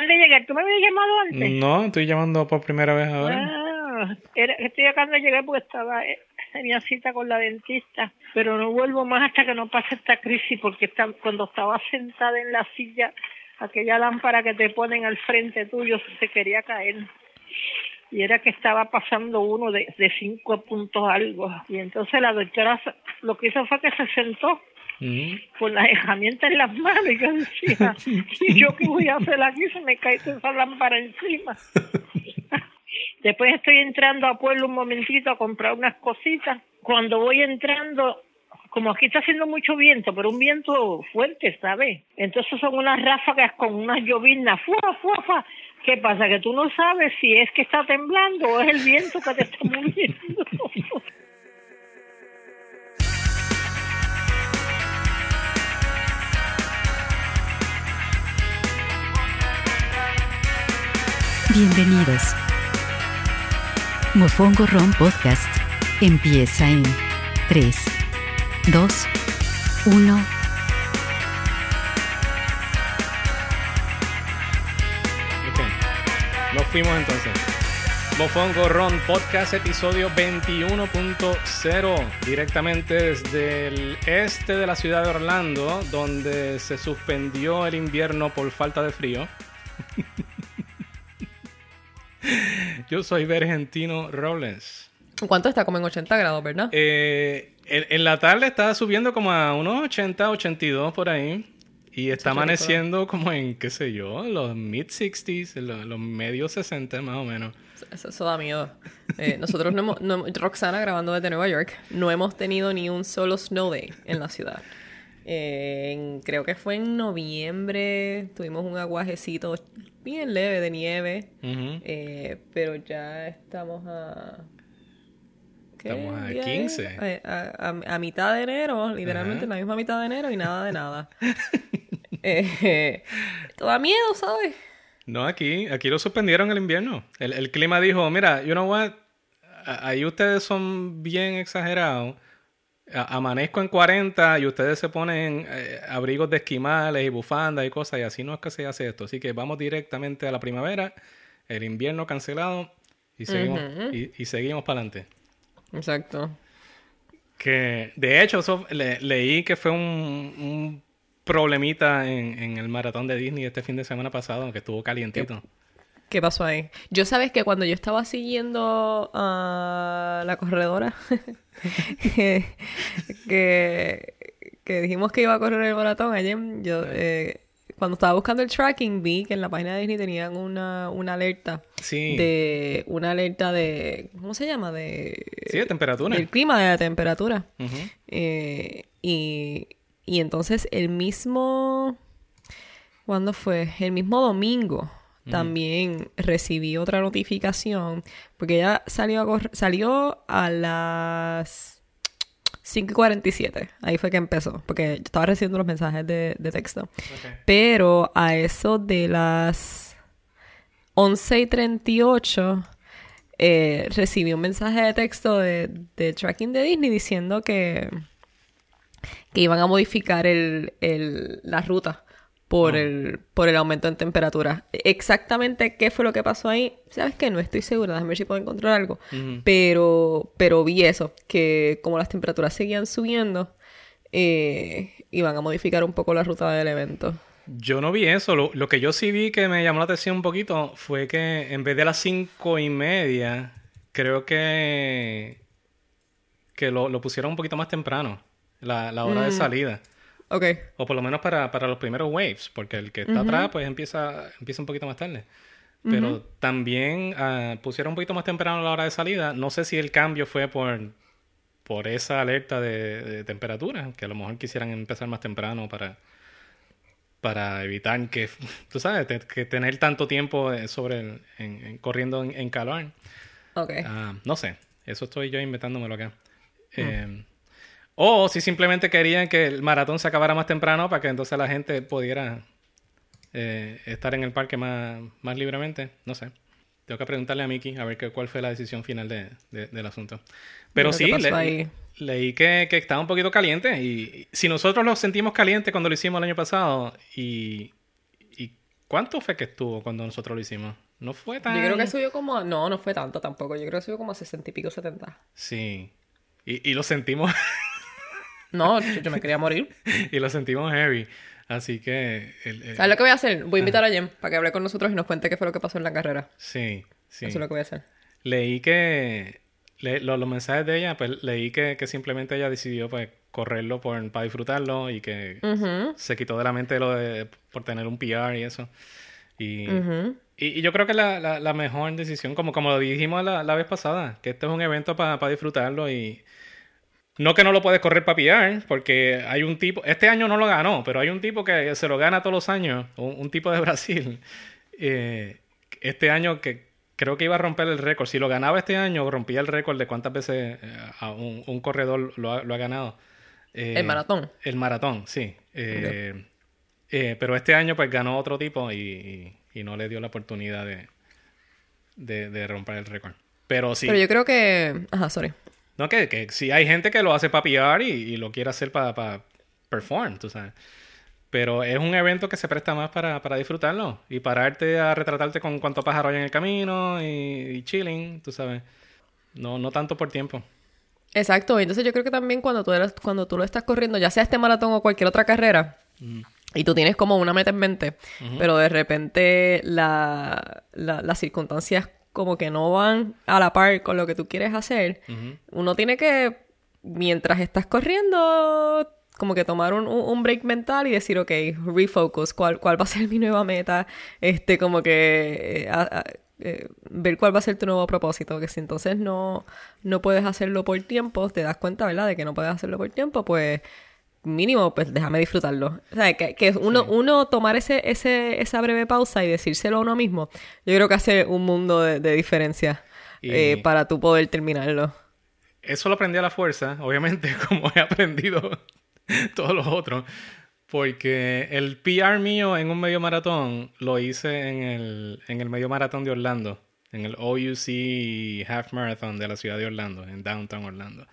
acaban de llegar. ¿Tú me habías llamado antes? No, estoy llamando por primera vez ahora. Ah, era- estoy acabando de llegar porque estaba eh, tenía cita con la dentista, pero no vuelvo más hasta que no pase esta crisis porque está, cuando estaba sentada en la silla, aquella lámpara que te ponen al frente tuyo se quería caer. Y era que estaba pasando uno de, de cinco puntos algo. Y entonces la doctora lo que hizo fue que se sentó. Con las herramientas en las manos y yo decía, ¿y yo qué voy a hacer aquí? Se me cae toda esa lámpara encima. Después estoy entrando a Pueblo un momentito a comprar unas cositas. Cuando voy entrando, como aquí está haciendo mucho viento, pero un viento fuerte, ¿sabes? Entonces son unas ráfagas con unas lloviznas, ¡fua, fua, fua! ¿Qué pasa? Que tú no sabes si es que está temblando o es el viento que te está moviendo. Bienvenidos. Mofongo Ron Podcast empieza en 3, 2, 1. Ok. Nos fuimos entonces. Mofongo Ron Podcast, episodio 21.0, directamente desde el este de la ciudad de Orlando, donde se suspendió el invierno por falta de frío. Yo soy Vergentino Robles. ¿Cuánto está? Como en 80 grados, ¿verdad? Eh, en, en la tarde está subiendo como a unos 80, 82 por ahí. Y está amaneciendo como en, qué sé yo, los mid-60s, los, los medios 60 más o menos. Eso, eso da miedo. Eh, nosotros no hemos... no- Roxana grabando desde Nueva York, no hemos tenido ni un solo snow day en la ciudad. Eh, en- creo que fue en noviembre, tuvimos un aguajecito bien leve de nieve, eh, pero ya estamos a... ¿qué Estamos a día es? 15. A, a- a- a mitad de enero, literalmente Ajá. la misma mitad de enero y nada de nada. eh, da miedo, ¿sabes? No, aquí, aquí lo suspendieron el invierno. El, el clima dijo, mira, you know what, ahí ustedes son bien exagerados. Amanezco en 40 y ustedes se ponen eh, abrigos de esquimales y bufandas y cosas y así no es que se hace esto. Así que vamos directamente a la primavera, el invierno cancelado y seguimos, y, y seguimos para adelante. Exacto. Que de hecho eso le- leí que fue un, un problemita en, en el maratón de Disney este fin de semana pasado, que estuvo calientito. ¿Qué pasó ahí? Yo sabes que cuando yo estaba siguiendo a la corredora, que, que, que dijimos que iba a correr el maratón ayer, yo eh, cuando estaba buscando el tracking vi que en la página de Disney tenían una, una alerta Sí. de una alerta de ¿cómo se llama? de Sí, de temperatura. del clima, de la temperatura. Eh, y, y entonces el mismo, ¿cuándo fue? El mismo domingo también recibí otra notificación porque ella salió a, correr- salió a las 5.47. Ahí fue que empezó, porque yo estaba recibiendo los mensajes de, de texto. Pero a eso de las 11.38 eh, recibí un mensaje de texto de, de tracking de Disney diciendo que, que iban a modificar el, el- la ruta por, el, por el aumento en temperatura. Exactamente qué fue lo que pasó ahí, sabes que no estoy segura, déjame ver si puedo encontrar algo. pero, pero vi eso, que como las temperaturas seguían subiendo, eh, iban a modificar un poco la ruta del evento. Yo no vi eso. Lo, lo que yo sí vi que me llamó la atención un poquito fue que en vez de las cinco y media, creo que, que lo, lo pusieron un poquito más temprano, la, la hora de salida. Ok. O por lo menos para, para los primeros waves, porque el que está atrás pues empieza, empieza un poquito más tarde. Pero también ah, pusieron un poquito más temprano la hora de salida. No sé si el cambio fue por, por esa alerta de, de temperatura, que a lo mejor quisieran empezar más temprano para, para evitar que, tú sabes, te- que tener tanto tiempo eh, sobre el- en- en- corriendo en, en calor. Ok. Ah, no sé, eso estoy yo inventándomelo acá. Eh, o si simplemente querían que el maratón se acabara más temprano para que entonces la gente pudiera eh, estar en el parque más, más libremente, no sé. Tengo que preguntarle a Miki a ver qué, cuál fue la decisión final de- de- del asunto. Pero que sí, le- leí que, que estaba un poquito caliente y si nosotros lo sentimos caliente cuando lo hicimos el año pasado y, y ¿Cuánto fue que estuvo cuando nosotros lo hicimos? No fue tan... Yo creo que subió como... a- No, no fue tanto tampoco. Yo creo que subió como a 60 y pico, 70. Sí. Y, y lo sentimos... No, yo, me quería morir. y lo sentimos heavy. Así que... el- el- ¿Sabes lo que voy a hacer? Voy a invitar a Jem para que hable con nosotros y nos cuente qué fue lo que pasó en la carrera. Sí, sí. Eso es lo que voy a hacer. Leí que... le- lo- los mensajes de ella, pues leí que, que simplemente ella decidió pues correrlo por, para disfrutarlo y que Ujú, se quitó de la mente lo de por tener un PR y eso. Y, ujú. y, y yo creo que la, la, la mejor decisión, como, como lo dijimos la, la vez pasada, que este es un evento para disfrutarlo y no que no lo puedes correr para PR, porque hay un tipo, este año no lo ganó, pero hay un tipo que se lo gana todos los años, un, un tipo de Brasil, eh, este año que creo que iba a romper el récord. Si lo ganaba este año, rompía el récord de cuántas veces eh, a un, un corredor lo ha, lo ha ganado. Eh, El maratón. El maratón, sí. Eh, eh, pero este año pues ganó otro tipo y, y- y no le dio la oportunidad de, de, de romper el récord. Pero sí, Pero yo creo que... Ajá, sorry. No que, que sí hay gente que lo hace para PR y, y lo quiere hacer para perform, tú sabes. Pero es un evento que se presta más para, para disfrutarlo y pararte a retratarte con cuánto pájaro hay en el camino y, y chilling, tú sabes. No, no tanto por tiempo. Exacto. Entonces yo creo que también cuando tú, eres- cuando tú lo estás corriendo, ya sea este maratón o cualquier otra carrera, y tú tienes como una meta en mente, pero de repente la, la- las circunstancias como que no van a la par con lo que tú quieres hacer, uno tiene que, mientras estás corriendo, como que tomar un, un- un break mental y decir, ok, refocus, ¿cuál, cuál va a ser mi nueva meta? Este, como que eh, a- a- eh, ver cuál va a ser tu nuevo propósito, que si entonces no, no puedes hacerlo por tiempo, te das cuenta, ¿verdad? De que no puedes hacerlo por tiempo, pues mínimo, pues déjame disfrutarlo. O sea, que, que uno, uno tomar ese, ese, esa breve pausa y decírselo a uno mismo, yo creo que hace un mundo de, de diferencia Y- eh, para tú poder terminarlo. Eso lo aprendí a la fuerza, obviamente, como he aprendido todos los otros. Porque el PR mío en un medio maratón lo hice en el, en el medio maratón de Orlando. En el OUC Half Marathon de la ciudad de Orlando, en Downtown Orlando.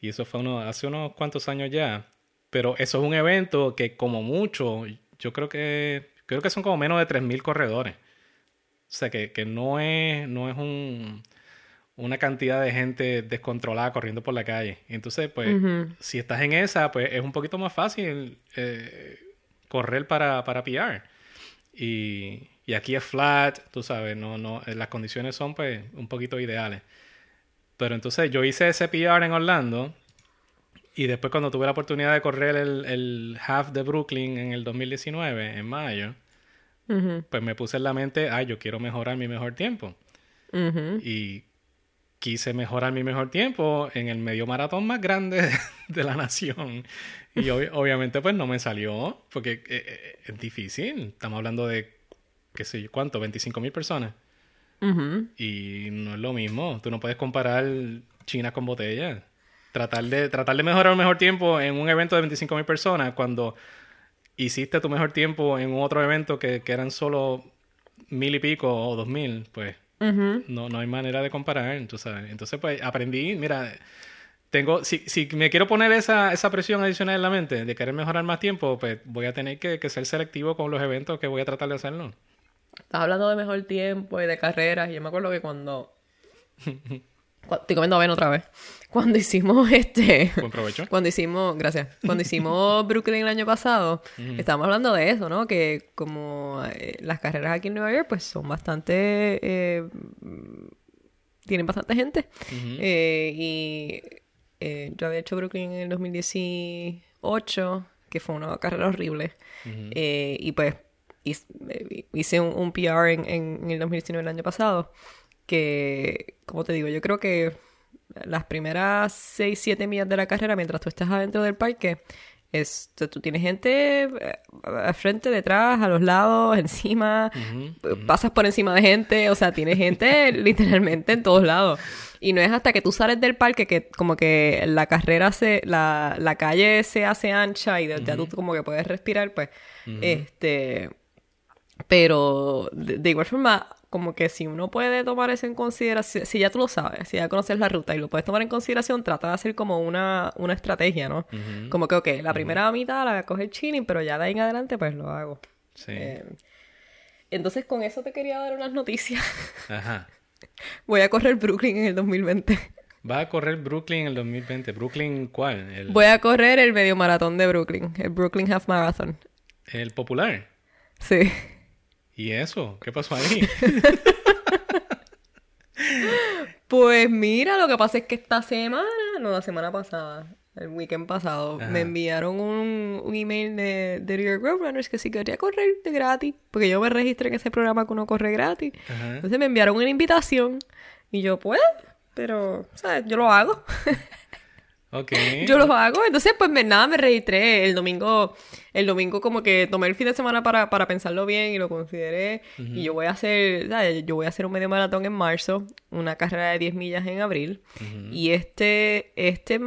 Y eso fue uno, hace unos cuantos años ya. Pero eso es un evento que como mucho, yo creo que, creo que son como menos de 3.000 corredores. O sea, que, que no es, no es un, una cantidad de gente descontrolada corriendo por la calle. Entonces, pues, si estás en esa, pues es un poquito más fácil eh, correr para, para PR. Y, y aquí es flat, tú sabes, no, no, eh, las condiciones son pues un poquito ideales. Pero entonces yo hice ese PR en Orlando y después cuando tuve la oportunidad de correr el, el half de Brooklyn en el 2019, en mayo, pues me puse en la mente, ay, yo quiero mejorar mi mejor tiempo. Y quise mejorar mi mejor tiempo en el medio maratón más grande de la nación. Y ob- obviamente pues no me salió, porque eh, eh, es difícil. Estamos hablando de, qué sé yo, ¿cuánto? 25 mil personas. Y no es lo mismo. Tú no puedes comparar China con botella. Tratar de, tratar de mejorar un mejor tiempo en un evento de 25 mil personas cuando hiciste tu mejor tiempo en otro evento que, que eran solo mil y pico o dos mil, pues no, no hay manera de comparar, tú sabes. Entonces, pues aprendí, mira, tengo, si, si me quiero poner esa, esa presión adicional en la mente de querer mejorar más tiempo, pues voy a tener que, que ser selectivo con los eventos que voy a tratar de hacerlo. Estás hablando de mejor tiempo y de carreras. Y yo me acuerdo que cuando. Estoy comiendo avena otra vez. Cuando hicimos este. Buen provecho. Cuando hicimos, gracias, cuando hicimos Brooklyn el año pasado, estábamos hablando de eso, ¿no? Que como eh, las carreras aquí en Nueva York, pues son bastante, eh, tienen bastante gente. Eh, y yo había hecho Brooklyn en el 2018, que fue una carrera horrible. Y pues hice, hice un, un PR en, en- en el 2019 el año pasado, que, como te digo, yo creo que las primeras 6, 7 millas de la carrera, mientras tú estás adentro del parque, es, tú tienes gente eh, al frente, detrás, a los lados, encima, eh, pasas por encima de gente, o sea, tienes gente literalmente en todos lados. Y no es hasta que tú sales del parque que como que la carrera se, la, la calle se hace ancha y de- ya tú como que puedes respirar, pues, este, pero de, de igual forma, como que si uno puede tomar eso en consideración, si ya tú lo sabes, si ya conoces la ruta y lo puedes tomar en consideración, trata de hacer como una, una estrategia, ¿no? Como que, ok, la primera mitad la voy a coger chilling, pero ya de ahí en adelante pues lo hago. Sí. Eh, Entonces, con eso te quería dar unas noticias. Ajá. Voy a correr Brooklyn en el 2020. Va a correr Brooklyn en el 2020. ¿Brooklyn cuál? El, Voy a correr el medio maratón de Brooklyn, el Brooklyn Half Marathon. el popular. Sí. ¿Y eso? ¿Qué pasó ahí? Pues mira, lo que pasa es que esta semana, no, la semana pasada, el weekend pasado, Ajá. me enviaron un, un email de, de New York Roadrunners que si quería correr de gratis, porque yo me registré en ese programa que uno corre gratis. Ajá. Entonces me enviaron una invitación y yo, pues, pero, ¿sabes? Yo lo hago. Yo lo hago. Entonces, pues me- nada, me registré. El domingo, el domingo como que tomé el fin de semana para, para pensarlo bien y lo consideré. Y yo voy a hacer, ¿sabes? Yo voy a hacer un medio maratón en marzo, una carrera de 10 millas en abril. Y este, este,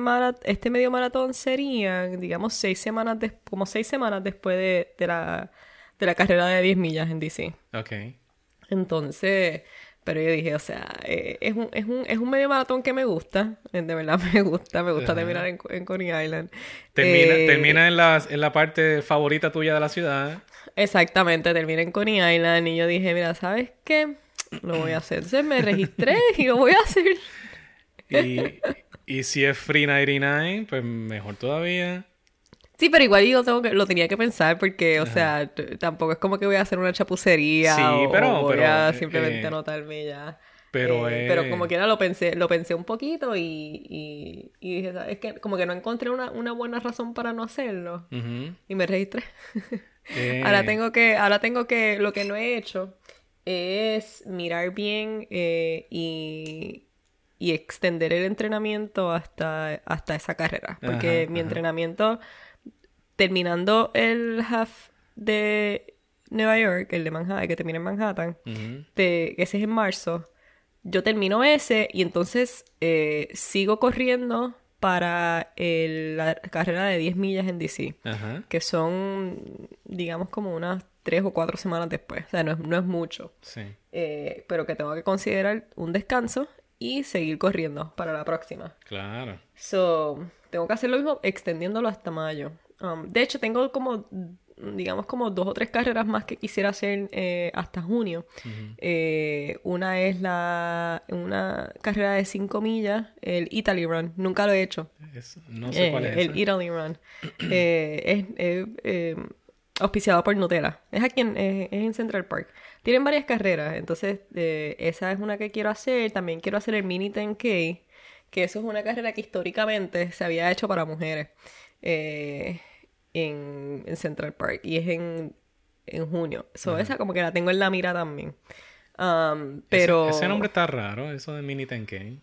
este medio maratón sería, digamos, seis semanas, des- como seis semanas después de, de la, de la carrera de 10 millas en DC. Ok. Entonces, pero yo dije, o sea, eh, es, un, es, un, es un medio maratón que me gusta, eh, de verdad me gusta, me gusta Ajá. terminar en, en Coney Island. Termina, Eh, termina en, la, en la parte favorita tuya de la ciudad. Exactamente, terminé en Coney Island y yo dije, mira, ¿sabes qué? Lo voy a hacer. Entonces me registré y lo voy a hacer. Y, y si es Free 99, pues mejor todavía. Sí, pero igual yo tengo que, lo tenía que pensar porque, o sea, tampoco es como que voy a hacer una chapucería Sí, o, pero- o voy pero, a eh, simplemente eh, anotarme ya. pero, Eh, eh, pero como quiera lo pensé, lo pensé un poquito y, y, y dije, ¿sabes qué? Como que no encontré una, una buena razón para no hacerlo. Y me registré. Eh, Ahora tengo que, ahora tengo que, lo que no he hecho es mirar bien y, y extender el entrenamiento hasta, hasta esa carrera. Porque Ajá, mi ajá. entrenamiento, terminando el half de Nueva York, el de Manhattan, que termina en Manhattan, de- ese es en marzo, yo termino ese y entonces eh, sigo corriendo para el- la carrera de 10 millas en DC que son, digamos, como unas tres o cuatro semanas después. O sea, no es, no es mucho. Sí. Eh, pero que tengo que considerar un descanso y seguir corriendo para la próxima. Claro. So, tengo que hacer lo mismo extendiéndolo hasta mayo. Um, de hecho, tengo como, digamos, como dos o tres carreras más que quisiera hacer eh, hasta junio. Eh, una es la una carrera de 5 millas, el Italy Run. Nunca lo he hecho. Es- no sé Eh, cuál es. El esa. Italy Run. Eh, es auspiciado por Nutella. Es aquí en, es en Central Park. Tienen varias carreras, entonces eh, esa es una que quiero hacer. También quiero hacer el Mini 10K, que eso es una carrera que históricamente se había hecho para mujeres eh, en, en Central Park y es en, en junio. So, esa como que la tengo en la mira también. Um, Ese- pero... Ese, nombre está raro, eso de Mini 10K.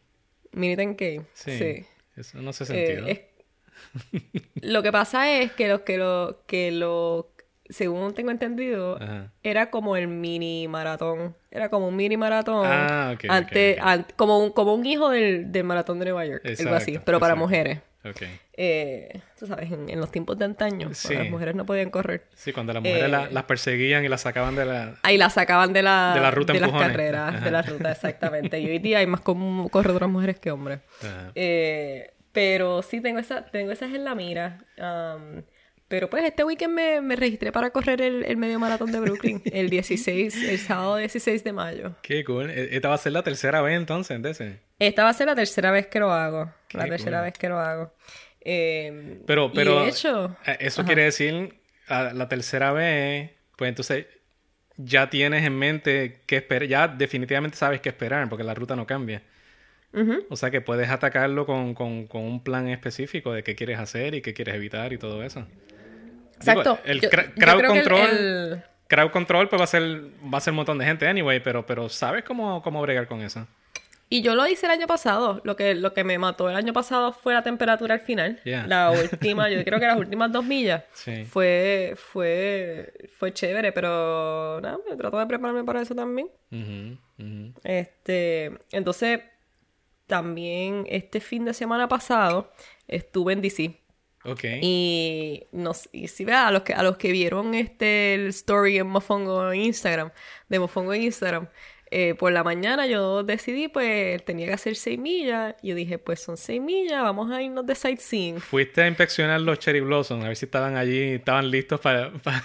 Mini 10K. Sí. sí. Eso no hace Eh, sentido. es- lo que pasa es que lo que lo que lo según tengo entendido Ajá. era como el mini maratón era como un mini maratón Ah, ok, ok, ante- ok. ant- como un como un hijo del, del maratón de Nueva York algo así Exacto, pero para exacto. mujeres Ok. Eh, tú sabes en, en los tiempos de antaño cuando las mujeres no podían correr Sí, cuando las mujeres Eh, la- las perseguían y las sacaban de la... Ahí la sacaban de la, De la ruta de las empujones. carreras, Ajá. de la ruta, exactamente. Y hoy día hay más corredoras mujeres que hombres. Eh, pero sí, tengo, esa, tengo esas en la mira. Um, pero pues este weekend me, me registré para correr el, el medio maratón de Brooklyn, el 16, el sábado 16 de mayo. Qué cool. E- Esta va a ser la tercera vez entonces ese. Esta va a ser la tercera vez que lo hago. La tercera cool. vez que lo hago. Eh, Pero, pero... de hecho, eh, Eso Ajá. quiere decir, la tercera vez, pues entonces ya tienes en mente qué esperar. Ya definitivamente sabes qué esperar porque la ruta no cambia. O sea que puedes atacarlo con, con, con un plan específico de qué quieres hacer y qué quieres evitar y todo eso. Digo, exacto. el Yo- cra- yo crowd el- control, el- crowd control pues va a ser va a ser un montón de gente anyway, pero pero sabes cómo, cómo bregar con eso. Y yo lo hice el año pasado. Lo que, lo que me mató el año pasado fue la temperatura al final. Yeah. La última, yo creo que las últimas dos millas. Sí. Fue, fue, fue chévere, pero nada, me trato de prepararme para eso también. Este, entonces, también este fin de semana pasado estuve en DC. Y nos, y si vea, a los que a los que vieron este el story en Mofongo en Instagram, de Mofongo en Instagram, eh, por la mañana yo decidí, pues, tenía que hacer seis millas. Yo dije, pues son seis millas, vamos a irnos de sightseeing. Fuiste a inspeccionar los cherry blossoms, a ver si estaban allí, estaban listos para... para-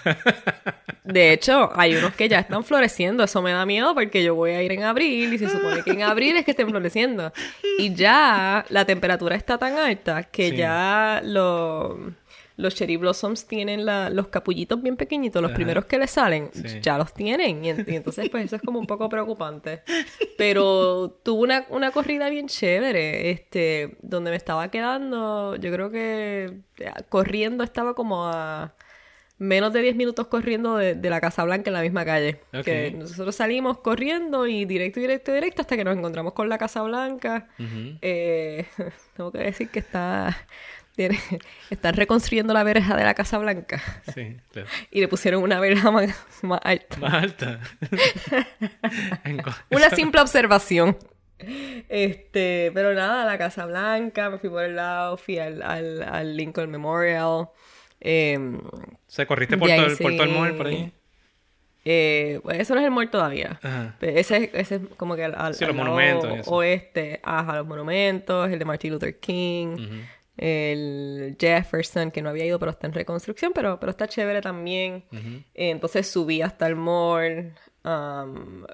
De hecho, hay unos que ya están floreciendo. Eso me da miedo porque yo voy a ir en abril y se supone que en abril es que estén floreciendo. Y ya la temperatura está tan alta que Sí. ya lo- los cherry blossoms tienen la- los capullitos bien pequeñitos, los Ajá. primeros que le salen, Sí. ya los tienen. Y, en- y entonces, pues eso es como un poco preocupante. Pero tuve una, una corrida bien chévere, este, donde me estaba quedando, yo creo que eh, corriendo estaba como a menos de 10 minutos corriendo de, de la Casa Blanca en la misma calle. Ok. Que nosotros salimos corriendo y directo, directo, directo hasta que nos encontramos con la Casa Blanca. Eh, tengo que decir que está... tiene- están reconstruyendo la verja de la Casa Blanca Sí, claro. y le pusieron una verja más, más alta. Más alta. Una simple observación. Este, pero nada, la Casa Blanca, me fui por el lado, fui al, al, al Lincoln Memorial. em, O sea, corriste por todo, el, por todo el sí. mall por ahí. eh, pues eso no es el mall todavía. Ajá. Pero Ese, ese es como que al, al- Sí, los al monumentos oeste, ajá, los monumentos, el de Martin Luther King. El Jefferson, que no había ido, pero está en reconstrucción, pero, pero está chévere también. Eh, Entonces subí hasta el mall. um,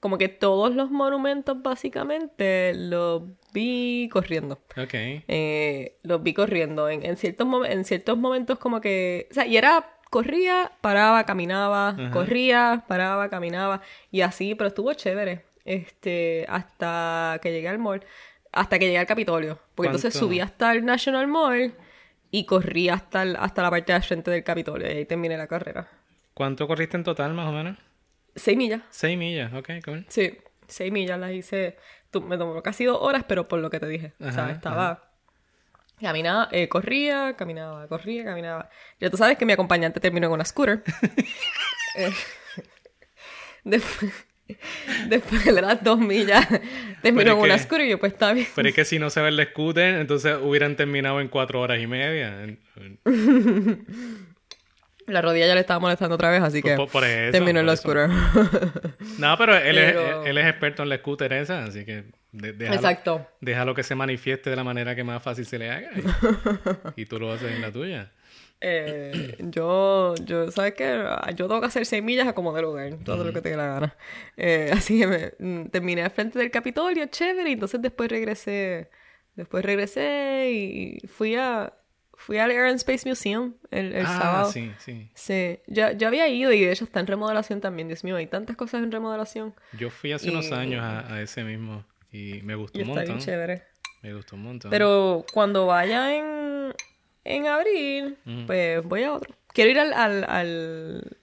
como que todos los monumentos básicamente los vi corriendo. Ok. Eh, los vi corriendo. En, en ciertos en ciertos momentos como que... O sea, y era... Corría, paraba, caminaba, corría, paraba, caminaba. Y así, pero estuvo chévere. Este, hasta que llegué al mall. Hasta que llegué al Capitolio. Porque entonces ¿Cuánto? subí hasta el National Mall y corrí hasta, el- hasta la parte de frente del Capitolio. Y ahí terminé la carrera. ¿Cuánto corriste en total, más o menos? Seis millas. Seis millas, ok, cool. Sí, seis millas las hice. me tomó casi dos horas, pero por lo que te dije. o sea, Ajá, estaba. Caminaba, eh, corría, caminaba, corría, caminaba. Ya tú sabes que mi acompañante terminó en una scooter. Eh, después, después de las dos millas, terminó en una scooter y yo, pues está bien. Pero es que si no se ve el scooter, entonces hubieran terminado en cuatro horas y media. La rodilla ya le estaba molestando otra vez, así que Por- por eso, terminó en la scooter. No, pero él, Pero- Es, él es experto en la scooter esa, así que de- déjalo, Exacto. déjalo que se manifieste de la manera que más fácil se le haga. Y, y tú lo haces en la tuya. Eh, yo, yo, ¿sabes qué? Yo tengo que hacer seis millas a como de lugar, todo lo que te dé la gana. Eh, así que me, mm, terminé al frente del Capitolio, chévere, y entonces después regresé, después regresé y fui a, fui al Air and Space Museum el, el ah, sábado. sí, sí. Sí, ya, yo había ido y de hecho está en remodelación también, Dios mío, hay tantas cosas en remodelación. Yo fui hace unos Y- años a, a ese mismo y me gustó Y un está bien montón. chévere. Me gustó un montón. Pero cuando vaya en, en abril, pues voy a otro. Quiero ir al, al, al,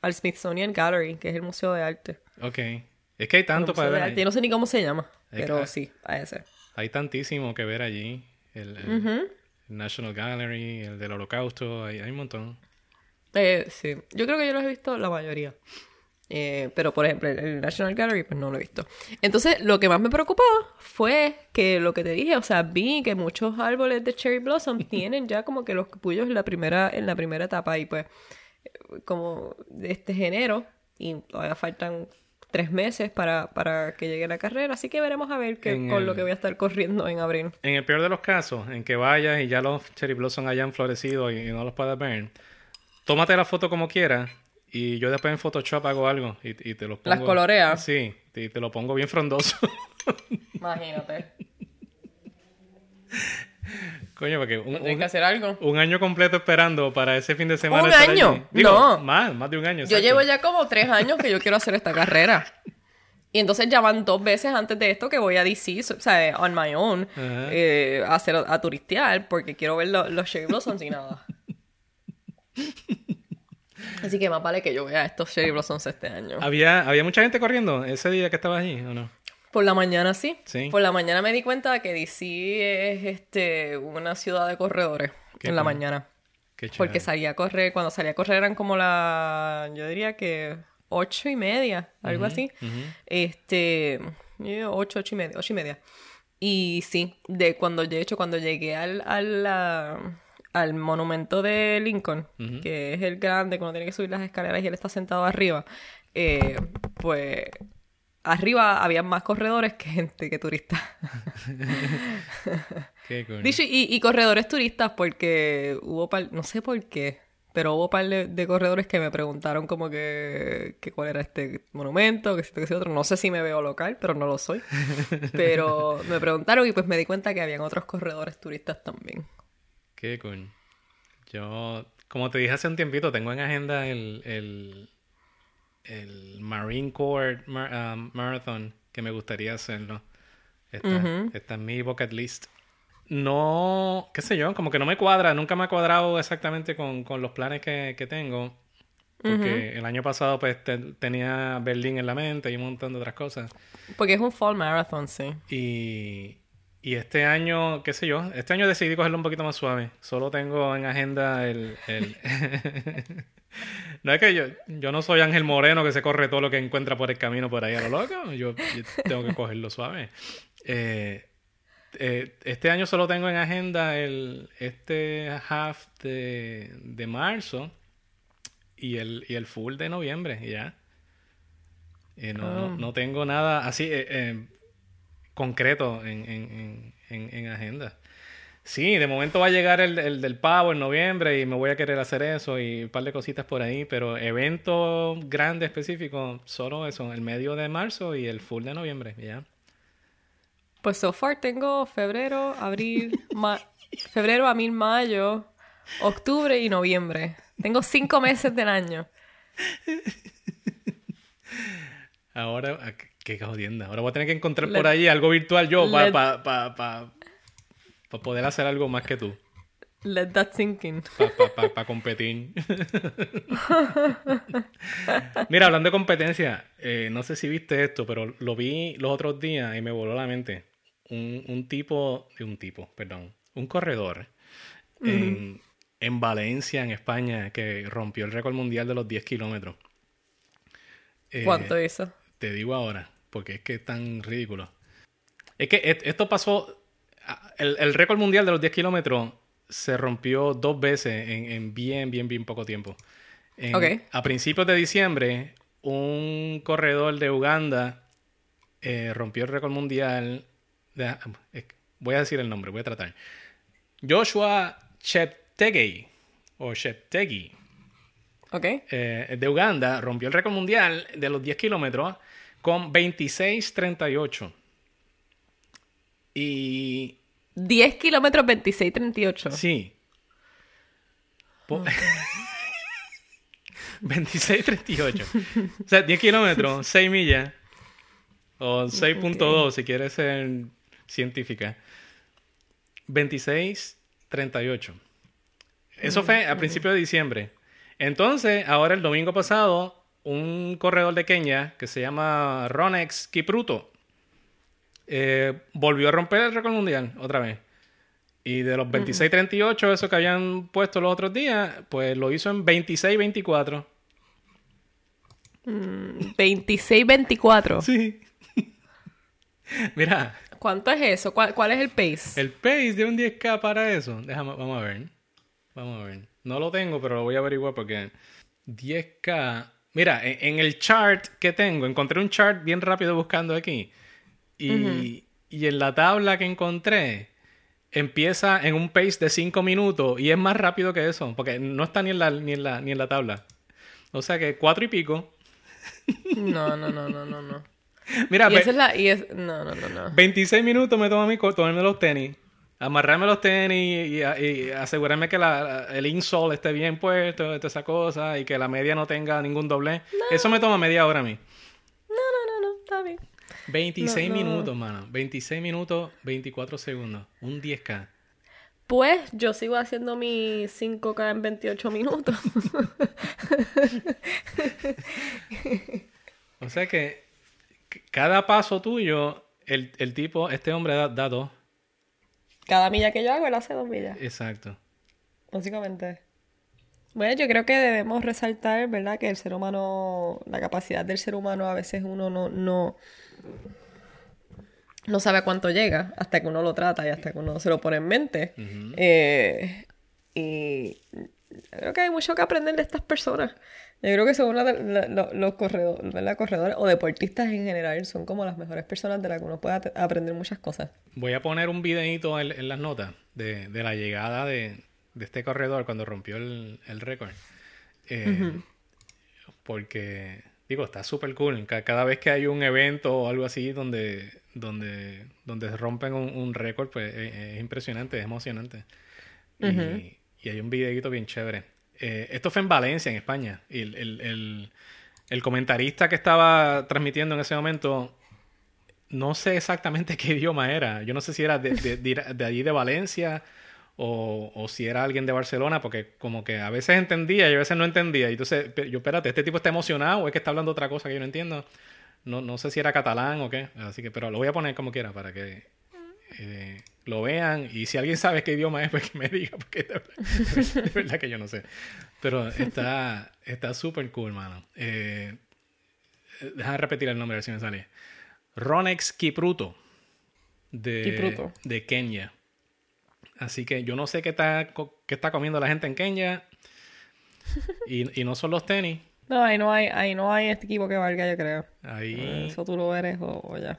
al Smithsonian Gallery, que es el museo de arte. Ok. Es que hay tanto para ver. Yo no sé ni cómo se llama, pero que- sí, a ese. Hay tantísimo que ver allí. El, el- Ujú. el National Gallery, el del Holocausto, hay, hay un montón. Eh, sí, yo creo que yo los he visto la mayoría. Eh, pero, por ejemplo, el, National Gallery, pues no lo he visto. Entonces, lo que más me preocupó fue que lo que te dije, o sea, vi que muchos árboles de Cherry Blossom tienen ya como que los capullos en la primera, en la primera etapa y pues, eh, como de este enero, y todavía faltan tres meses para, para que llegue la carrera, así que veremos a ver qué, En con el- lo que voy a estar corriendo en abril. En el peor de los casos, en que vayas y ya los cherry blossom hayan florecido y, y no los puedas ver, tómate la foto como quieras y yo después en Photoshop hago algo y, y te los pongo. ¿Las coloreas? Sí, y te lo pongo bien frondoso. Imagínate. Coño, porque un, que hacer algo. un año completo esperando para ese fin de semana. ¿Un año? Digo, No. Más, más de un año. Yo exacto. llevo ya como tres años que yo quiero hacer esta carrera. Y entonces ya van dos veces antes de esto que voy a DC, o sea, on my own, eh, a, hacer, a turistear porque quiero ver lo- los cherry blossoms y nada. Así que más vale que yo vea estos cherry blossoms este año. ¿Había, ¿Había mucha gente corriendo ese día que estabas allí o no? Por la mañana sí. Sí. Por la mañana me di cuenta que DC es este una ciudad de corredores Qué en la cool. mañana. Qué Porque salía a correr, cuando salía a correr eran como la, yo diría que ocho y media, algo así. Este, ocho, ocho y media, ocho y media. Y sí, de cuando, de hecho, cuando llegué al, al, ah, al monumento de Lincoln, que es el grande, cuando tiene que subir las escaleras y él está sentado arriba, eh, pues arriba había más corredores que gente, que turistas. Qué cool. Dicho, y, y corredores turistas porque hubo, par- no sé por qué, pero hubo un par de, de corredores que me preguntaron como que, que cuál era este monumento, que si que si otro. No sé si me veo local, pero no lo soy. Pero me preguntaron y pues me di cuenta que habían otros corredores turistas también. Qué cool. Yo, como te dije hace un tiempito, tengo en agenda el, el, el Marine Corps Mar- um, Marathon, que me gustaría hacerlo. Está, Ujú. está en mi bucket list. No, qué sé yo, como que no me cuadra, nunca me ha cuadrado exactamente con, con los planes que, que tengo. Porque el año pasado pues te- tenía Berlín en la mente y un montón de otras cosas. Porque es un fall marathon, sí. Y, y este año, qué sé yo, este año decidí cogerlo un poquito más suave. Solo tengo en agenda el... el- no es que yo, yo no soy Ángel Moreno que se corre todo lo que encuentra por el camino por ahí a lo loco. Yo, yo tengo que cogerlo suave. Eh, eh, este año solo tengo en agenda el este half de, de marzo y el, y el full de noviembre, ya. Eh, no, no- Ah. no tengo nada así eh, concreto en, en, en, en- en agenda. Sí, de momento va a llegar el, el del pavo en noviembre y me voy a querer hacer eso y un par de cositas por ahí, pero evento grande específico, solo eso, el medio de marzo y el full de noviembre, ya. Pues so far tengo febrero, abril, ma- febrero, abril, mayo, octubre y noviembre. Tengo cinco meses del año. Ahora, ah, qué jodienda. Ahora voy a tener que encontrar Let- por ahí algo virtual yo para pa, pa, pa- pa poder hacer algo más que tú. Let that sink in. Para pa, pa- pa competir. Mira, hablando de competencia, eh, no sé si viste esto, pero lo vi los otros días y me voló la mente. Un, un tipo, de un tipo, perdón, un corredor en, en Valencia, en España, que rompió el récord mundial de los 10 kilómetros. Eh, ¿Cuánto hizo? te digo ahora, porque es que es tan ridículo. Es que esto pasó. El, el récord mundial de los 10 kilómetros se rompió dos veces en, en bien, bien, bien poco tiempo. En-. A principios de diciembre, un corredor de Uganda eh, rompió el récord mundial. de- es- voy a decir el nombre, voy a tratar. Joshua Cheptegei, o Cheptegei, ¿Ok? eh, de Uganda rompió el récord mundial de los 10 kilómetros con 26.38. Y 10 kilómetros 26, 38. sí. Po- 26.38. O sea, 10 kilómetros, 6 millas. O 6.2 si quieres ser científica. 26.38. Eso fue a principios de diciembre. Entonces, ahora el domingo pasado, un corredor de Kenia que se llama Ronex Kipruto eh, volvió a romper el récord mundial otra vez. Y de los 26.38, eso que habían puesto los otros días, pues lo hizo en 26.24. 26, 24. Sí. Mira, ¿Cuánto es eso? ¿Cuál, cuál es el pace? el pace de un 10K para eso. Déjame, vamos a ver. Vamos a ver. No lo tengo, pero lo voy a averiguar porque 10K. Mira, en, en el chart que tengo, encontré un chart bien rápido buscando aquí. Y, y en la tabla que encontré, empieza en un pace de 5 minutos y es más rápido que eso, porque no está ni en la, ni en la, ni en la tabla. O sea que cuatro y pico. No, no, no, no, no, no. Mira, Y esa es la... Y es... No, no, no, no. 26 minutos me toma a mí co- tomarme los tenis, amarrarme los tenis y, y asegurarme que la- el insole esté bien puesto, toda esa cosa, y que la media no tenga ningún doble. Eso me toma media hora a mí. No, no, no, no. Está bien. 26 No, no. minutos, mano. 26 minutos, 24 segundos. Un 10K. Pues yo sigo haciendo mi 5K en 28 minutos. O sea que cada paso tuyo, el, el tipo, este hombre da, da dos. Cada milla que yo hago, él hace dos millas. Exacto. Básicamente. Bueno, yo creo que debemos resaltar, ¿verdad? Que el ser humano, la capacidad del ser humano a veces uno no, no, no sabe a cuánto llega hasta que uno lo trata y hasta que uno se lo pone en mente. Eh, y creo que hay mucho que aprender de estas personas. Yo creo que son una de la- lo- los corredores, ¿verdad? corredores o deportistas en general son como las mejores personas de las que uno puede aprender muchas cosas. Voy a poner un videito en, en las notas de, de la llegada de, de este corredor cuando rompió el, el récord. Eh, porque, digo, está súper cool. Cada vez que hay un evento o algo así donde, donde, donde rompen un, récord, pues es, impresionante, es emocionante. y, hay un videito bien chévere. Eh, esto fue en Valencia, en España. Y el, el, el, comentarista que estaba transmitiendo en ese momento no sé exactamente qué idioma era. Yo no sé si era de, de, de, allí de Valencia o, o, si era alguien de Barcelona, porque como que a veces entendía y a veces no entendía. Y entonces, yo, espérate, ¿este tipo está emocionado o es que está hablando otra cosa que yo no entiendo? No, no sé si era catalán o qué. Así que, pero lo voy a poner como quiera para que eh, lo vean. Y si alguien sabe qué idioma es, pues que me diga, porque de verdad, que yo no sé. Pero está súper cool, mano. Eh, déjame repetir el nombre, a ver si me sale. Ronex Kipruto de, de Kenia. Así que yo no sé qué está, qué está comiendo la gente en Kenia. Y, y no son los tenis. No, ahí no hay, ahí no hay este equipo que valga, yo creo. Ahí. Eso tú lo eres o, ya.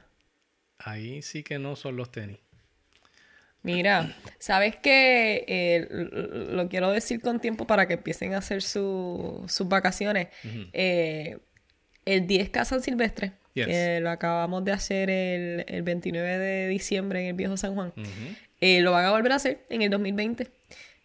Ahí sí que no son los tenis. Mira, sabes que eh, lo quiero decir con tiempo para que empiecen a hacer sus vacaciones. eh, el 10K San Silvestre que lo acabamos de hacer el, el, 29 de diciembre en el Viejo San Juan. Eh, lo van a volver a hacer en el 2020.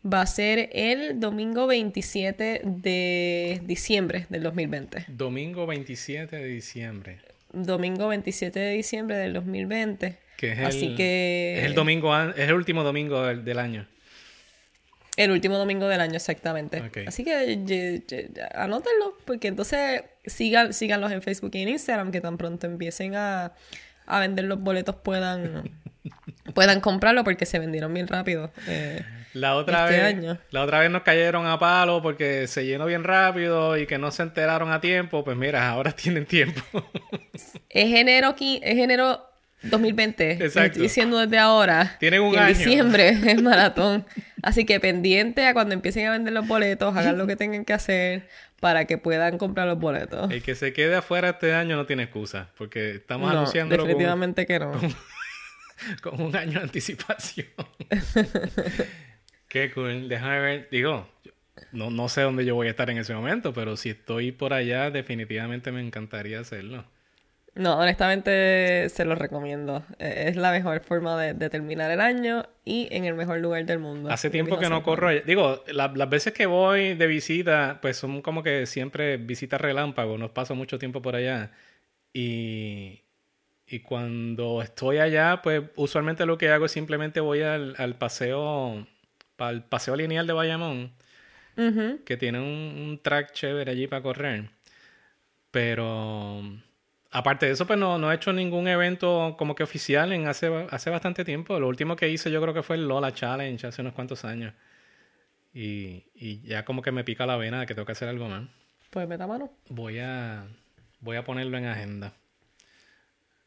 Va a ser el domingo 27 de diciembre del 2020. Domingo 27 de diciembre. Domingo 27 de diciembre del 2020. Que es Así que... Es el domingo, es el último domingo del año. El último domingo del año, exactamente. Así que anótenlo, porque entonces sigan, síganlos en Facebook y en Instagram, que tan pronto empiecen a, a vender los boletos puedan, puedan comprarlo, porque se vendieron bien rápido. Eh, la otra este vez, año. La otra vez nos cayeron a palo porque se llenó bien rápido y que no se enteraron a tiempo. Pues mira, ahora tienen tiempo. es enero, es enero 2020. Exacto. Estoy diciendo desde ahora. Tienen un año. En diciembre es maratón. Así que pendiente a cuando empiecen a vender los boletos, hagan lo que tengan que hacer para que puedan comprar los boletos. El que se quede afuera este año no tiene excusa, porque estamos no, anunciando definitivamente que no. Con, un año de anticipación. Qué cool. Déjame ver. Digo, no, no sé dónde yo voy a estar en ese momento, pero si estoy por allá, definitivamente me encantaría hacerlo. No, honestamente se lo recomiendo. E, es la mejor forma de, terminar el año y en el mejor lugar del mundo. Hace tiempo que no corro. Digo, las veces que voy de visita, pues son como que siempre visitas relámpago. Nos paso mucho tiempo por allá. Y, y cuando estoy allá, pues usualmente lo que hago es simplemente voy al, paseo, al paseo lineal de Bayamón, que tiene un, un track chévere allí para correr. Pero Aparte de eso, pues no, no, he hecho ningún evento como que oficial en hace, hace bastante tiempo. Lo último que hice yo creo que fue el Lola Challenge hace unos cuantos años. Y, y ya como que me pica la vena de que tengo que hacer algo más. Pues meta mano. Voy a, voy a ponerlo en agenda.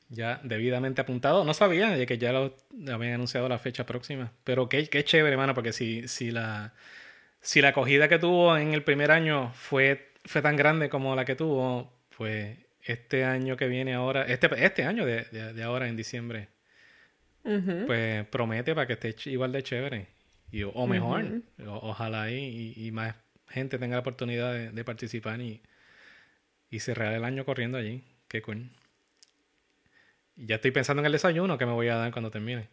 Ya debidamente apuntado. No sabía de que ya lo habían anunciado la fecha próxima. Pero qué, qué chévere, hermano, porque si, si, la, si la acogida que tuvo en el primer año fue, fue tan grande como la que tuvo, pues este año que viene ahora, este, este año de, de, ahora en diciembre, pues promete para que esté igual de chévere. Y, o mejor. ojalá y, y, más gente tenga la oportunidad de, participar y, y cerrar el año corriendo allí. Qué cool. ya estoy pensando en el desayuno que me voy a dar cuando termine.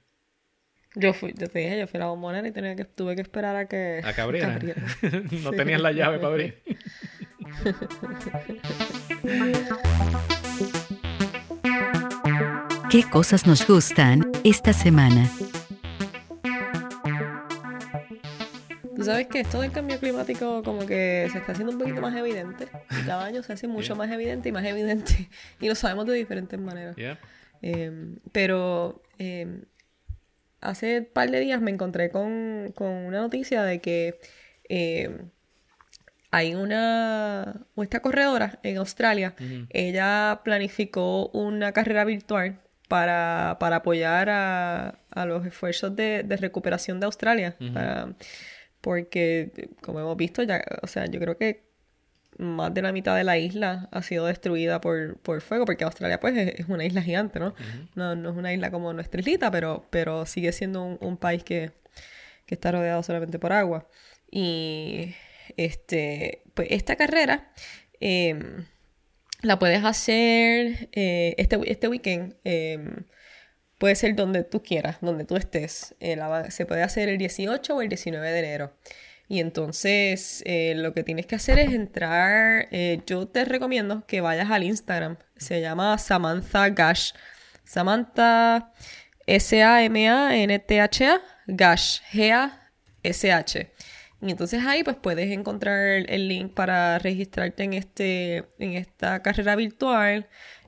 Yo fui, yo te dije, yo fui a la bombonera y tenía que, tuve que esperar a que... A que abriera. no tenías la llave para abrir. ¿Qué cosas nos gustan esta semana? Tú sabes que esto del cambio climático como que se está haciendo un poquito más evidente. Cada año se hace mucho más evidente y más evidente. Y lo sabemos de diferentes maneras. Em, pero eh, hace un par de días me encontré con, con una noticia de que em, hay una, esta corredora en Australia, ella planificó una carrera virtual para, apoyar a, los esfuerzos de, recuperación de Australia. porque, como hemos visto, ya, o sea, yo creo que más de la mitad de la isla ha sido destruida por, fuego, porque Australia pues es, una isla gigante, ¿no? ¿no? es una isla como nuestra islita, pero, pero sigue siendo un, país que, que está rodeado solamente por agua. Y este, pues esta carrera em, la puedes hacer eh, este, este weekend. em, puede ser donde tú quieras, donde tú estés. Eh, se puede hacer el 18 o el 19 de enero. Y entonces eh, lo que tienes que hacer es entrar. yo te recomiendo que vayas al Instagram. Se llama Samantha Gash. Samantha S-A-M-A-N-T-H-A Gash. G-A-S-H. Y entonces ahí pues puedes encontrar el, link para registrarte en, este, en esta carrera virtual.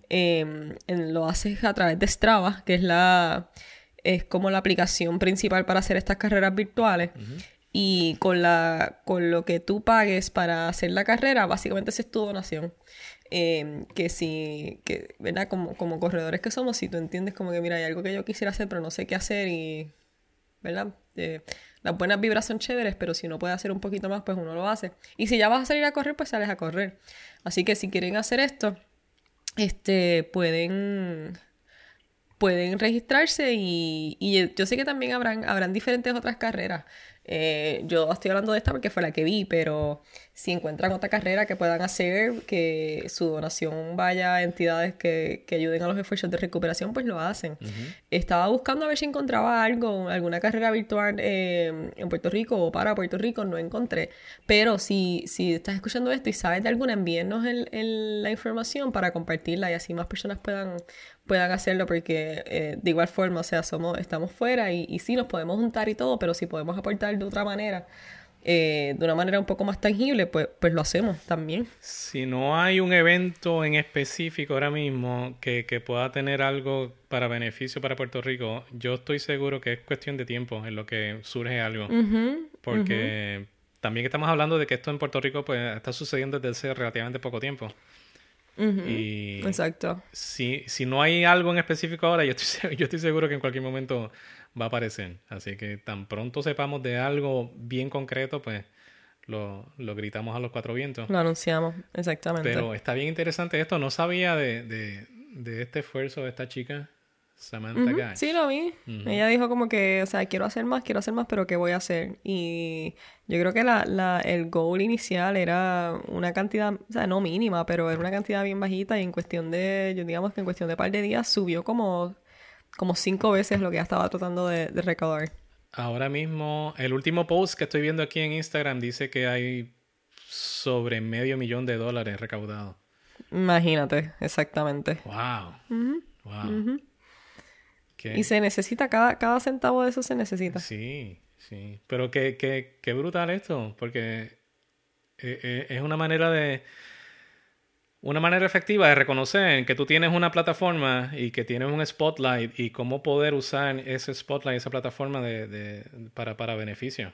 Eh, en- lo haces a través de Strava, que es la es como la aplicación principal para hacer estas carreras virtuales. Y con la con lo que tú pagues para hacer la carrera, básicamente esa es tu donación. Eh, que si, que, ¿verdad? Como, como corredores que somos, si tú entiendes como que, mira, hay algo que yo quisiera hacer, pero no sé qué hacer y, ¿verdad? Eh, las buenas vibras son chéveres, pero si uno puede hacer un poquito más, pues uno lo hace. Y si ya vas a salir a correr, pues sales a correr. Así que si quieren hacer esto, este, pueden, pueden registrarse y, y yo sé que también habrán, habrán diferentes otras carreras. Eh, yo estoy hablando de esta porque fue la que vi, pero si encuentran otra carrera que puedan hacer, que su donación vaya a entidades que, que ayuden a los esfuerzos de recuperación, pues lo hacen. Estaba buscando a ver si encontraba algo, alguna carrera virtual eh, en Puerto Rico o para Puerto Rico, no encontré. Pero si, si estás escuchando esto y sabes de alguna, envíennos el- el- la información para compartirla y así más personas puedan, puedan hacerlo porque eh, de igual forma, o sea, somos, estamos fuera y, y sí nos podemos juntar y todo, pero si podemos aportar de otra manera, eh, de una manera un poco más tangible, pues, pues lo hacemos también. Si no hay un evento en específico ahora mismo que, que pueda tener algo para beneficio para Puerto Rico, yo estoy seguro que es cuestión de tiempo en lo que surge algo. Porque también estamos hablando de que esto en Puerto Rico pues está sucediendo desde hace relativamente poco tiempo. Y Exacto. si, si no hay algo en específico ahora, yo estoy, yo estoy seguro que en cualquier momento va a aparecer. Así que tan pronto sepamos de algo bien concreto, pues lo, lo gritamos a los cuatro vientos. Lo anunciamos, exactamente. Pero está bien interesante esto. No sabía de, de, de este esfuerzo de esta chica, Samantha Gash. Sí, lo vi. Ella dijo como que, o sea, quiero hacer más, quiero hacer más, pero ¿qué voy a hacer? Y yo creo que la, la, el goal inicial era una cantidad, o sea, no mínima, pero era una cantidad bien bajita y en cuestión de, yo digamos que en cuestión de par de días subió como, como cinco veces lo que ella estaba tratando de, de recaudar. Ahora mismo, el último post que estoy viendo aquí en Instagram dice que hay sobre medio millón de dólares recaudados. Imagínate, exactamente. ¡Wow! ¡Wow! Qué- Y se necesita, cada, cada centavo de eso se necesita. Sí, sí. Pero qué, qué, qué brutal esto, porque eh, eh, es una manera de... Una manera efectiva de reconocer que tú tienes una plataforma y que tienes un spotlight y cómo poder usar ese spotlight, esa plataforma de, de- para, para beneficio.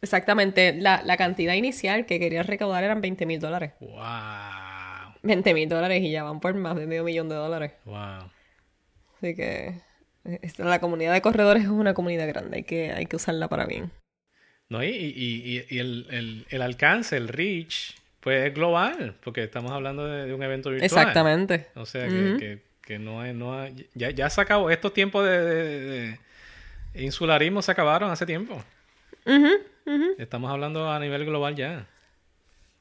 Exactamente. La, la cantidad inicial que quería recaudar eran 20 mil dólares. ¡Wow! 20 mil dólares y ya van por más de medio millón de dólares. ¡Wow! Así que eh, la comunidad de corredores es una comunidad grande, hay que, hay que usarla para bien. No, y, y, y- y el, el- el alcance, el reach, pues es global, porque estamos hablando de, de un evento virtual. Exactamente. O sea, que, que, que no es, no hay- ya, ya se acabó, estos tiempos de, de- de insularismo se acabaron hace tiempo. Estamos hablando a nivel global ya,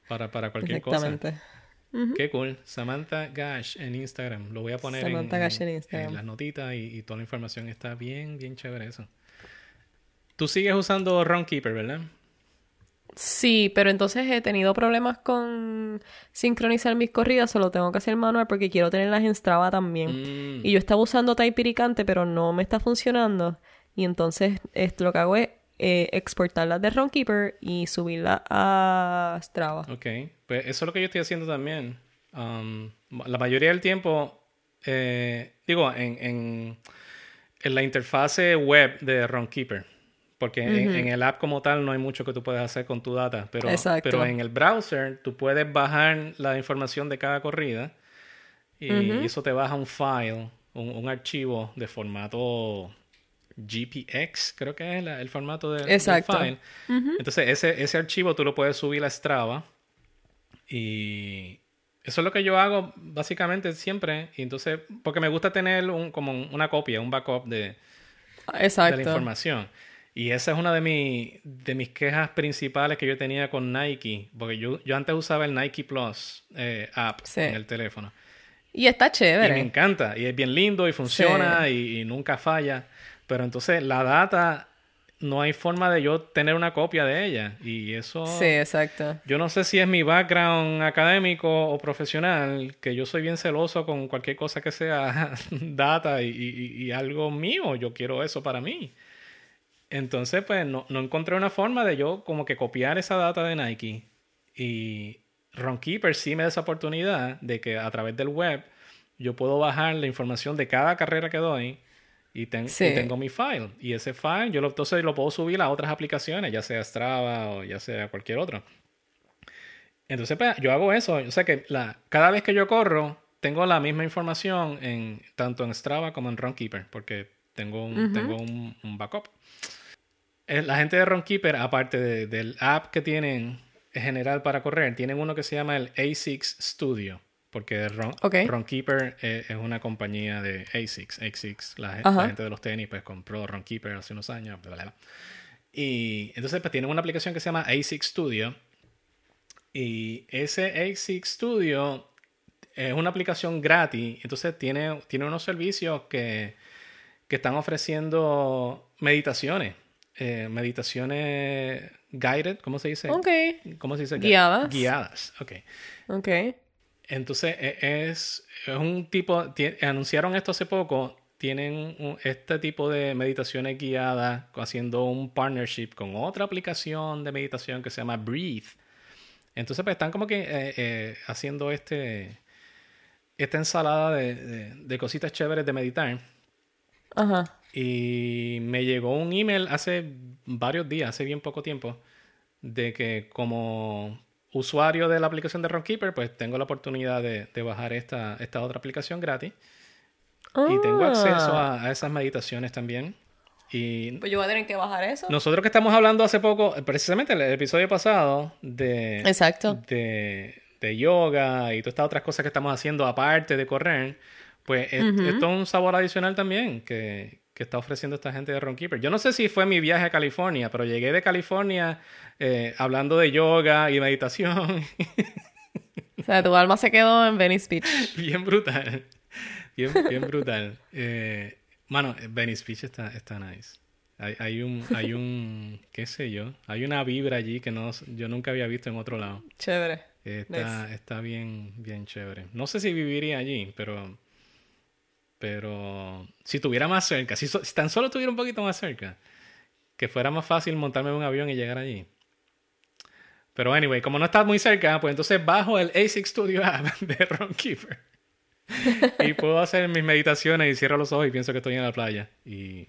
para, para cualquier cosa. Exactamente. Qué cool. Samantha Gash en Instagram. Lo voy a poner en, Samantha Gash en en- Instagram. en las notitas y, y toda la información. Está bien, bien chévere eso. Tú sigues usando Runkeeper, ¿verdad? Sí, pero entonces he tenido problemas con sincronizar mis corridas, solo tengo que hacer manual porque quiero tenerlas en Strava también. Mm. Y yo estaba usando Typiricante, pero no me está funcionando. Y entonces esto lo que hago es eh, exportarlas de Runkeeper y subirlas a Strava. Ok, pues eso es lo que yo estoy haciendo también. Um, la mayoría del tiempo, eh, digo, en, en, en la interfase web de Runkeeper, porque en, en el app como tal no hay mucho que tú puedes hacer con tu data, pero, Exacto. pero en el browser tú puedes bajar la información de cada corrida y eso te baja un file, un, un archivo de formato GPX, creo que es la- el formato del, del file. Entonces, ese, ese archivo tú lo puedes subir a Strava. Y eso es lo que yo hago básicamente siempre. Y entonces, porque me gusta tener un, como un- una copia, un backup de, de la información. Y esa es una de, mi, de mis quejas principales que yo tenía con Nike, porque yo, yo antes usaba el Nike Plus eh, app Sí. en el teléfono. Y está Y chévere. me encanta, y es bien lindo y funciona Sí. y, y nunca falla. Pero entonces la data, no hay forma de yo tener una copia de ella. Y eso... Sí, exacto. Yo no sé si es mi background académico o profesional, que yo soy bien celoso con cualquier cosa que sea data y, y- y algo mío. Yo quiero eso para mí. Entonces, pues no, no encontré una forma de yo como que copiar esa data de Nike. Y Runkeeper sí me da esa oportunidad de que a través del web yo puedo bajar la información de cada carrera que doy y, ten- Sí. y tengo mi file. Y ese file yo lo, entonces lo puedo subir a otras aplicaciones, ya sea Strava o ya sea cualquier otro. Entonces, pues, yo hago eso. O sea que la, cada vez que yo corro, tengo la misma información en tanto en Strava como en Runkeeper, porque tengo un, tengo un, un backup. Eh, La gente de Runkeeper, aparte de- del app que tienen en general para correr, tienen uno que se llama el ASICS Studio. Porque Run, Ok. Runkeeper eh, es una compañía de ASICS. ASICS, la, gente de los tenis, pues compró Runkeeper hace unos años. bla, bla, bla. Y entonces pues tienen una aplicación que se llama ASICS Studio. Y ese ASICS Studio es una aplicación gratis. Entonces tiene, tiene unos servicios que, que están ofreciendo meditaciones. Eh, meditaciones guided, ¿cómo se dice? Ok, ¿Cómo se dice? Guiadas. Guiadas, ok. ok. Entonces, e- es, es un tipo, ti- anunciaron esto hace poco, tienen un- este tipo de meditaciones guiadas haciendo un partnership con otra aplicación de meditación que se llama Breathe. Entonces, pues están como que eh, eh, haciendo este, esta ensalada de, de- de cositas chéveres de meditar. Ajá. Y me llegó un email hace varios días, hace bien poco tiempo, de que como usuario de la aplicación de Runkeeper, pues tengo la oportunidad de, de bajar esta, esta otra aplicación gratis. Y tengo acceso a, a esas meditaciones también. Y Pues yo voy a tener que bajar eso. nosotros que estamos hablando hace poco, precisamente el episodio pasado, de, Exacto. de, de yoga y todas estas otras cosas que estamos haciendo aparte de correr, pues es- esto es un sabor adicional también que, que está ofreciendo esta gente de Runkeeper. Yo no sé si fue mi viaje a California, pero llegué de California eh, hablando de yoga y meditación. O sea, tu alma se quedó en Venice Beach. bien brutal. Bien, bien brutal. Eh, mano, Venice Beach está, está nice. Hay, hay un, hay un, qué sé yo, hay una vibra allí que no, yo nunca había visto en otro lado. Chévere. Está, Nice. está bien, bien chévere. No sé si viviría allí, pero. Pero. Si estuviera más cerca, si, tan solo estuviera un poquito más cerca, que fuera más fácil montarme en un avión y llegar allí. Pero anyway, como no está muy cerca, pues entonces bajo el ASIC Studio app de Runkeeper. y puedo hacer mis meditaciones y cierro los ojos y pienso que estoy en la playa. Y,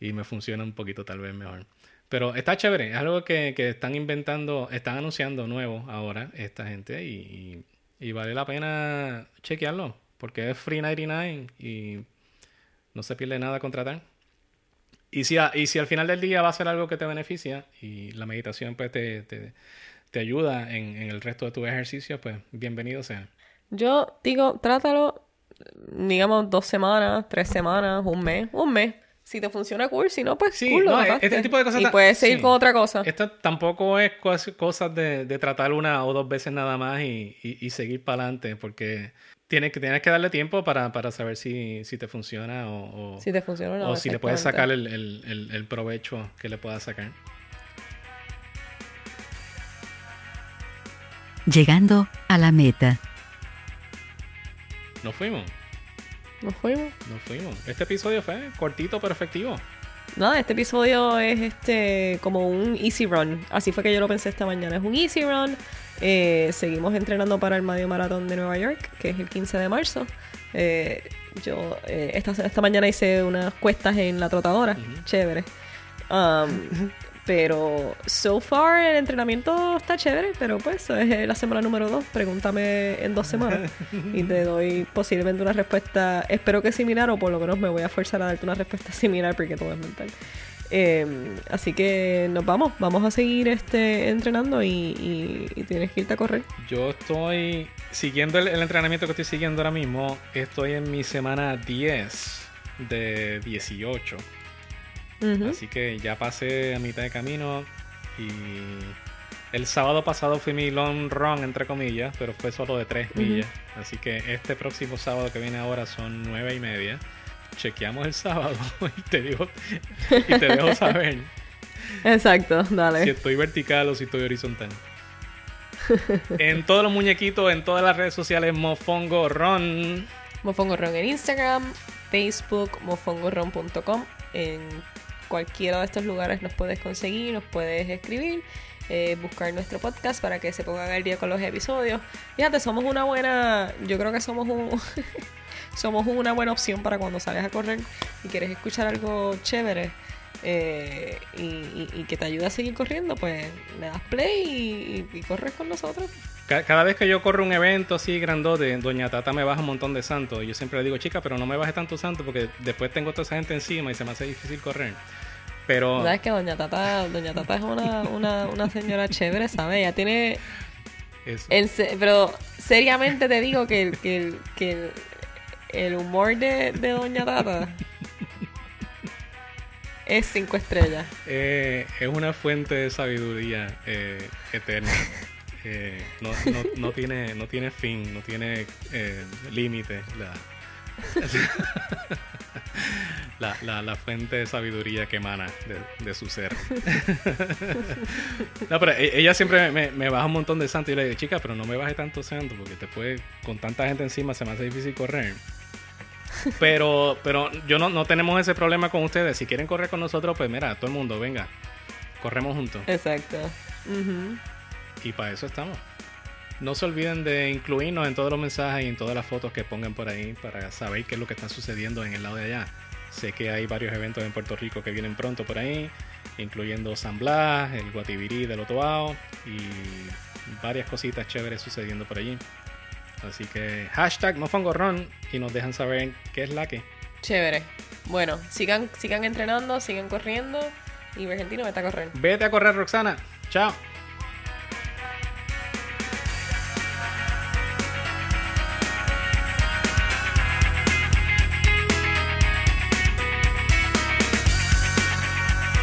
y me funciona un poquito tal vez mejor. Pero está chévere, es algo que, que están inventando, están anunciando nuevo ahora esta gente y- y vale la pena chequearlo porque es free 99 y no se pierde nada contratar. Y si, a- y si al final del día va a ser algo que te beneficia y la meditación pues te, te, te ayuda en, en el resto de tus ejercicios, pues bienvenido sea. Yo digo, trátalo, digamos, dos semanas, tres semanas, un mes, un mes. Si te funciona cool, si no, pues Sí, cool, no, este tipo de cosas Y puedes seguir sí. con otra cosa. Esto tampoco es cos- cosas de, de tratar una o dos veces nada más y, y- y seguir para adelante, porque tienes que, tienes que darle tiempo para, para saber si, si te funciona o, o- Si te funciona o no. o si le puedes sacar el- el- el provecho que le puedas sacar. Llegando a la meta. Nos fuimos, Nos fuimos. nos fuimos. Este episodio fue cortito pero efectivo. Nada, este episodio es este como un easy run. Así fue que yo lo pensé esta mañana. Es un easy run. Eh, seguimos entrenando para el medio maratón de Nueva York, que es el 15 de marzo. Eh, yo eh, esta, esta mañana hice unas cuestas en la trotadora. Chévere. Um, pero so far el entrenamiento está chévere, pero pues es la semana número dos. Pregúntame en dos semanas y te doy posiblemente una respuesta, espero que similar o por lo menos me voy a forzar a darte una respuesta similar porque todo es mental. Eh, así que nos vamos, vamos a seguir este entrenando y, y- y tienes que irte a correr. Yo estoy siguiendo el, el entrenamiento que estoy siguiendo ahora mismo. Estoy en mi semana 10 de 18. Así que ya pasé a mitad de camino y el sábado pasado fui mi long run, entre comillas, pero fue solo de 3 millas. Así que este próximo sábado que viene ahora son nueve y media. Chequeamos el sábado y te digo y te dejo saber. Exacto, dale. Si estoy vertical o si estoy horizontal. en todos los muñequitos, en todas las redes sociales, Mofongo Ron. Mofongo Ron en Instagram, Facebook, mofongoron.com. En cualquiera de estos lugares nos puedes conseguir, nos puedes escribir. Eh, buscar nuestro podcast para que se pongan al día con los episodios. Fíjate, somos una buena, yo creo que somos un, somos una buena opción para cuando sales a correr y quieres escuchar algo chévere eh, y, que te ayude a seguir corriendo, pues le das play y, corres con nosotros. Cada vez que yo corro un evento así grandote, Doña Tata me baja un montón de santos. Yo siempre le digo, chica, pero no me baje tanto santo porque después tengo toda esa gente encima y se me hace difícil correr. Pero... ¿Sabes que Doña Tata, Doña Tata es una, una, una señora chévere, ¿sabes? Ella tiene... pero seriamente te digo que, el, que, que el, humor de, de Doña Tata es cinco estrellas. Eh, es una fuente de sabiduría eh, eterna. Eh, no, no, no, tiene, no tiene fin, no tiene límite. La... la, la, fuente de sabiduría que emana de, su ser. no, pero e, ella siempre me, baja un montón de santo y le digo, chica, pero no me baje tanto santo porque después con tanta gente encima se me hace difícil correr. Pero, pero yo no, no tenemos ese problema con ustedes. Si quieren correr con nosotros, pues mira, todo el mundo, venga, corremos juntos. Exacto. Y para eso estamos. No se olviden de incluirnos en todos los mensajes y en todas las fotos que pongan por ahí para saber qué es lo que está sucediendo en el lado de allá. Sé que hay varios eventos en Puerto Rico que vienen pronto por ahí, incluyendo San Blas, el Guatibirí del Otoao y varias cositas chéveres sucediendo por allí. Así que hashtag mofangorrón y nos dejan saber qué es la que. Chévere. Bueno, sigan, sigan entrenando, sigan corriendo y Argentino vete a correr. Vete a correr, Roxana. Chao.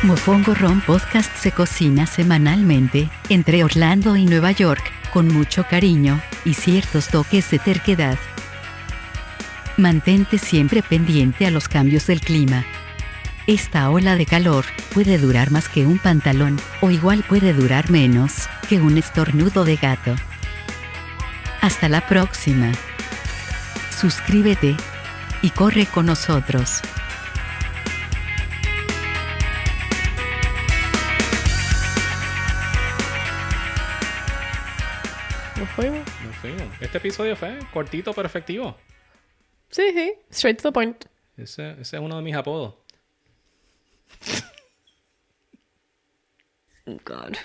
Mofongo Ron Podcast se cocina semanalmente entre Orlando y Nueva York, con mucho cariño y ciertos toques de terquedad. Mantente siempre pendiente a los cambios del clima. Esta ola de calor puede durar más que un pantalón, o igual puede durar menos que un estornudo de gato. Hasta la próxima. Suscríbete y corre con nosotros. Este episodio fue cortito pero efectivo. Sí, sí. Straight to the point. Ese, ese es uno de mis apodos. God.